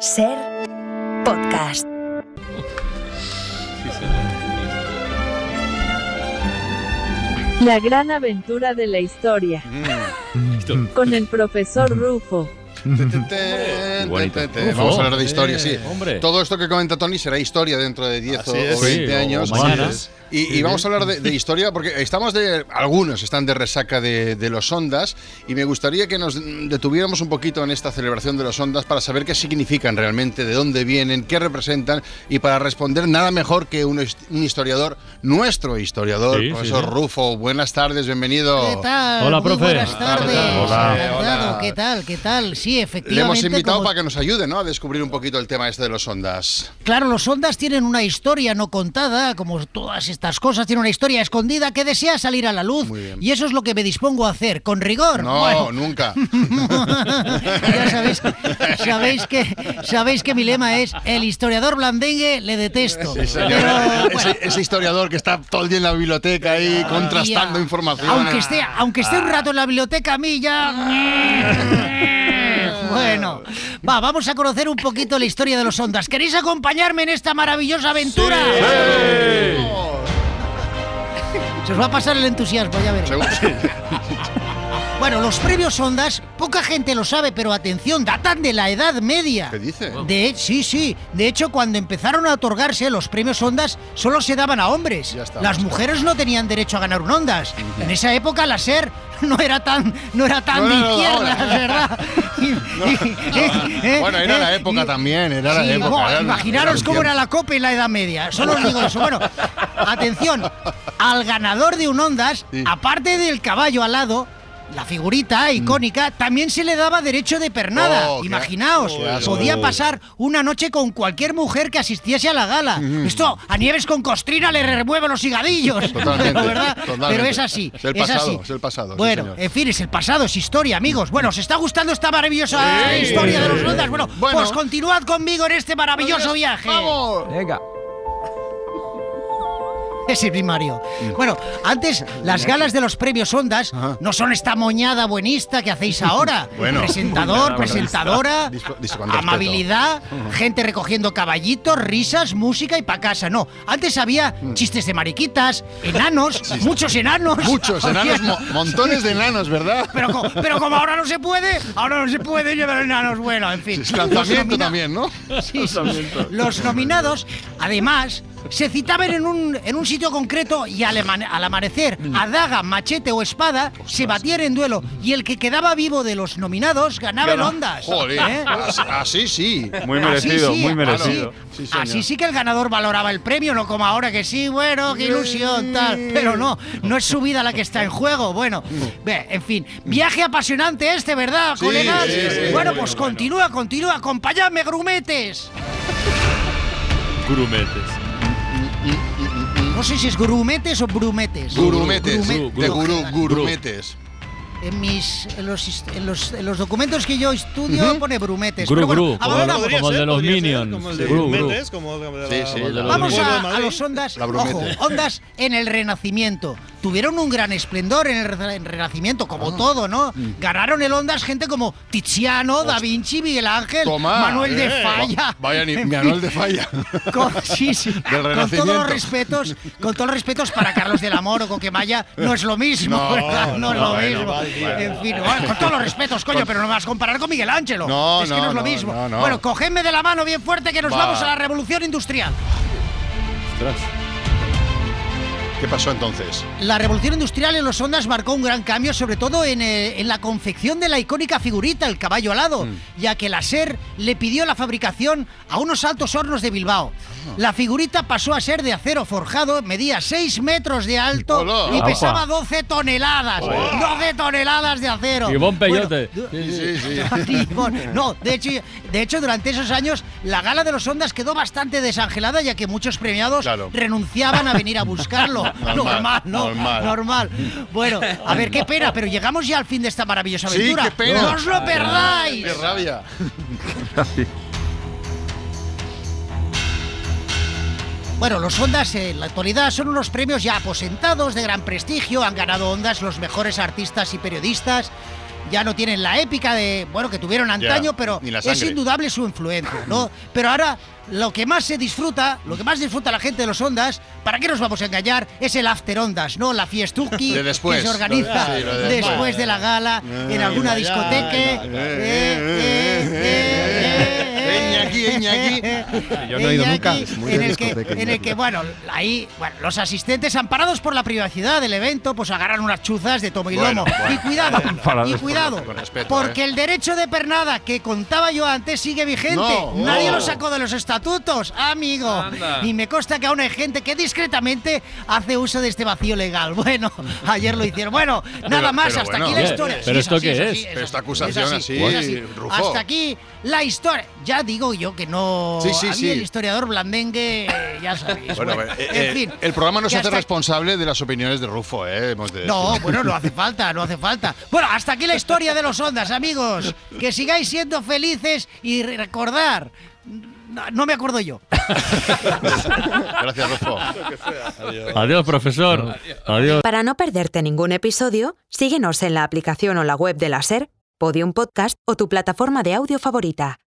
Ser podcast. La gran aventura de la historia. Con el profesor Rufo. Vamos a hablar de historia, sí. hombre. Todo esto que comenta Tony será historia dentro de 10 o Así es. o 20 Sí, o años. Y, y vamos a hablar de, de historia porque estamos de. Algunos están de resaca de, de los Ondas y me gustaría que nos detuviéramos un poquito en esta celebración de los Ondas para saber qué significan realmente, de dónde vienen, qué representan y para responder nada mejor que un, un historiador, nuestro historiador, Sí, sí, profesor sí. Rufo. Buenas tardes, bienvenido. ¿Qué tal? Hola, Muy profe. Buenas tardes. Hola. Encantado. ¿Qué tal? ¿Qué tal? Sí, Le efectivamente. hemos invitado como- para que nos ayude ¿no? a descubrir un poquito el tema este de los Ondas. Claro, los ondas tienen una historia no contada, como todas estas cosas, tienen una historia escondida que desea salir a la luz. Y eso es lo que me dispongo a hacer, con rigor. No, Bueno, nunca. ya sabéis, sabéis que sabéis que mi lema es el historiador blandengue le detesto. Sí, señor. Pero, bueno, ese, ese historiador que está todo el día en la biblioteca ahí contrastando ya, información. Aunque esté, aunque esté un rato en la biblioteca, a mí ya. Bueno, va, vamos a conocer un poquito la historia de los ondas. ¿Queréis acompañarme en esta maravillosa aventura? Se os va a pasar el entusiasmo, ya veréis. Seguro- Bueno, los premios Ondas, poca gente lo sabe, pero atención, datan de la Edad Media. ¿Qué dice? De, sí, sí. De hecho, cuando empezaron a otorgarse los premios Ondas, solo se daban a hombres. Ya estamos. Las mujeres no tenían derecho a ganar un Ondas. En esa época la SER no era tan, no era tan No, de no, no, izquierdas, ahora. ¿verdad? Y- eh, Bueno, era la eh, época y- también, era la Sí, época. era- imaginaros era cómo era la copa en la Edad Media. Solo os digo eso. Bueno, atención, al ganador de un Ondas, Sí. aparte del caballo alado, la figurita icónica, también se le daba derecho de pernada. Oh, Imaginaos, podía pasar una noche con cualquier mujer que asistiese a la gala. Esto a Nieves con costrina le remueve los higadillos. Totalmente, Pero, ¿verdad? totalmente. Pero es así. Es el pasado, así. es el pasado, sí, Bueno, señor. en fin, es el pasado, es historia, amigos. Bueno, ¿os está gustando esta maravillosa Sí. historia de los ondas? Bueno, Bueno. pues continuad conmigo en este maravilloso viaje. ¡Vamos! Venga. Ese primario. Bueno, antes las galas de los premios Ondas Ajá. no son esta moñada buenista que hacéis ahora. Bueno. Presentador, presentadora, amabilidad, gente recogiendo caballitos, risas, música y pa' casa. No, antes había chistes de mariquitas, enanos, muchos enanos. Muchos enanos, mo- montones de enanos, ¿verdad? Pero, co- pero como ahora no se puede, ahora no se puede llevar enanos. Bueno, en fin. Lanzamiento también, ¿no? Sí. Los nominados, además, se citaban en un, en un sitio concreto y al, amanecer, a daga, machete o espada, se batían en duelo. Y el que quedaba vivo de los nominados ganaba el Ondas. Joder, ¿Eh? así sí. Muy Así merecido, sí, muy así- merecido. Sí. Así sí que el ganador valoraba el premio, no como ahora que sí, bueno, qué ilusión, tal. Pero no, no es su vida la que está en juego. Bueno, en fin, viaje apasionante este, ¿verdad, Sí, colegas? sí, sí, bueno, pues bueno. continúa, continúa, acompáñame, grumetes. Grumetes. No sé si es grumetes o brumetes. Gurumetes, Grume- de gurú, gurumetes. En, mis, en, los, en, los, en los documentos que yo estudio pone brumetes. Gru, Pero bueno, gru, como, como el de los Minions. Como el de Gru, gru. Como Vamos a, los ondas. La Ojo, ondas en el Renacimiento. Tuvieron un gran esplendor en el re- en Renacimiento, como Ah. todo, ¿no? Mm. Ganaron el ondas gente como Tiziano, Da Vinci, Miguel Ángel, Toma, Manuel de eh. Falla. Vaya, ni, Manuel de Falla. con, sí, sí. Con todos los respetos, con todos los respetos para Carlos del Amor o Coquemaya, no es lo mismo, No, es lo bueno, mismo. Vale, en fin, bueno, con todos los respetos, coño, pero no me vas a comparar con Miguel Ángelo. No, es que no, no es lo mismo. no, no. Bueno, cogedme de la mano bien fuerte que nos Va. vamos a la revolución industrial. Ostras. ¿Qué pasó entonces? La revolución industrial en los ondas marcó un gran cambio, sobre todo en, eh, en la confección de la icónica figurita, el caballo alado, Mm. ya que la SER le pidió la fabricación a unos altos hornos de Bilbao. Ah. La figurita pasó a ser de acero forjado, medía 6 metros de alto Hola. y Opa. pesaba 12 toneladas. 12 toneladas de acero. Y bon peyote. Sí, Sí, sí. No, de hecho, de hecho, durante esos años, la gala de los Ondas quedó bastante desangelada, ya que muchos premiados Claro. renunciaban a venir a buscarlo. Normal, normal, ¿no? normal. Normal. Bueno, a ver, qué pena, pero llegamos ya al fin de esta maravillosa Sí, aventura. qué pena. ¡No os lo perdáis! ¡Qué rabia! Bueno, los Ondas en la actualidad son unos premios ya aposentados de gran prestigio. Han ganado Ondas los mejores artistas y periodistas. Ya no tienen la épica de, bueno, que tuvieron antaño, pero es indudable su influencia, ¿no? Pero ahora lo que más se disfruta, lo que más disfruta la gente de los Ondas, ¿para qué nos vamos a engañar? Es el After Ondas, ¿no? La fiestuki De después. que se organiza de- sí, lo de después después. de la gala en alguna discoteca. Eh, eh, eh, eh, Iñaki, Iñaki. Yo no he ido nunca. Muy en el, que, en el que, bueno, ahí, bueno, los asistentes amparados por la privacidad del evento, pues agarran unas chuzas de tomo y Bueno, lomo. bueno. Y cuidado, y cuidado, con respeto, porque ¿eh? el derecho de pernada que contaba yo antes sigue vigente. No, Nadie no. lo sacó de los estatutos, amigo. Anda. Y me consta que aún hay gente que discretamente hace uso de este vacío legal. Bueno, ayer lo hicieron. Bueno, nada Pero- más, pero hasta bueno. aquí la historia. pero Sí, ¿esto así, qué es? así, Pero esta es acusación así, así. Rufo. Hasta aquí la historia. Ya digo yo que no. Sí, sí, a mí sí. el historiador blandengue, eh, ya sabéis. Bueno, bueno, eh, en eh, fin. el programa no se hace responsable de las opiniones de Rufo, ¿eh? Hemos de No, decir. bueno, no hace falta, no hace falta. Bueno, hasta aquí la historia de los ondas, amigos. Que sigáis siendo felices y re- recordar. No, no me acuerdo yo. Gracias, Rufo. Adiós, profesor. Adiós. Para no perderte ningún episodio, síguenos en la aplicación o la web de la SER, Podium Podcast o tu plataforma de audio favorita.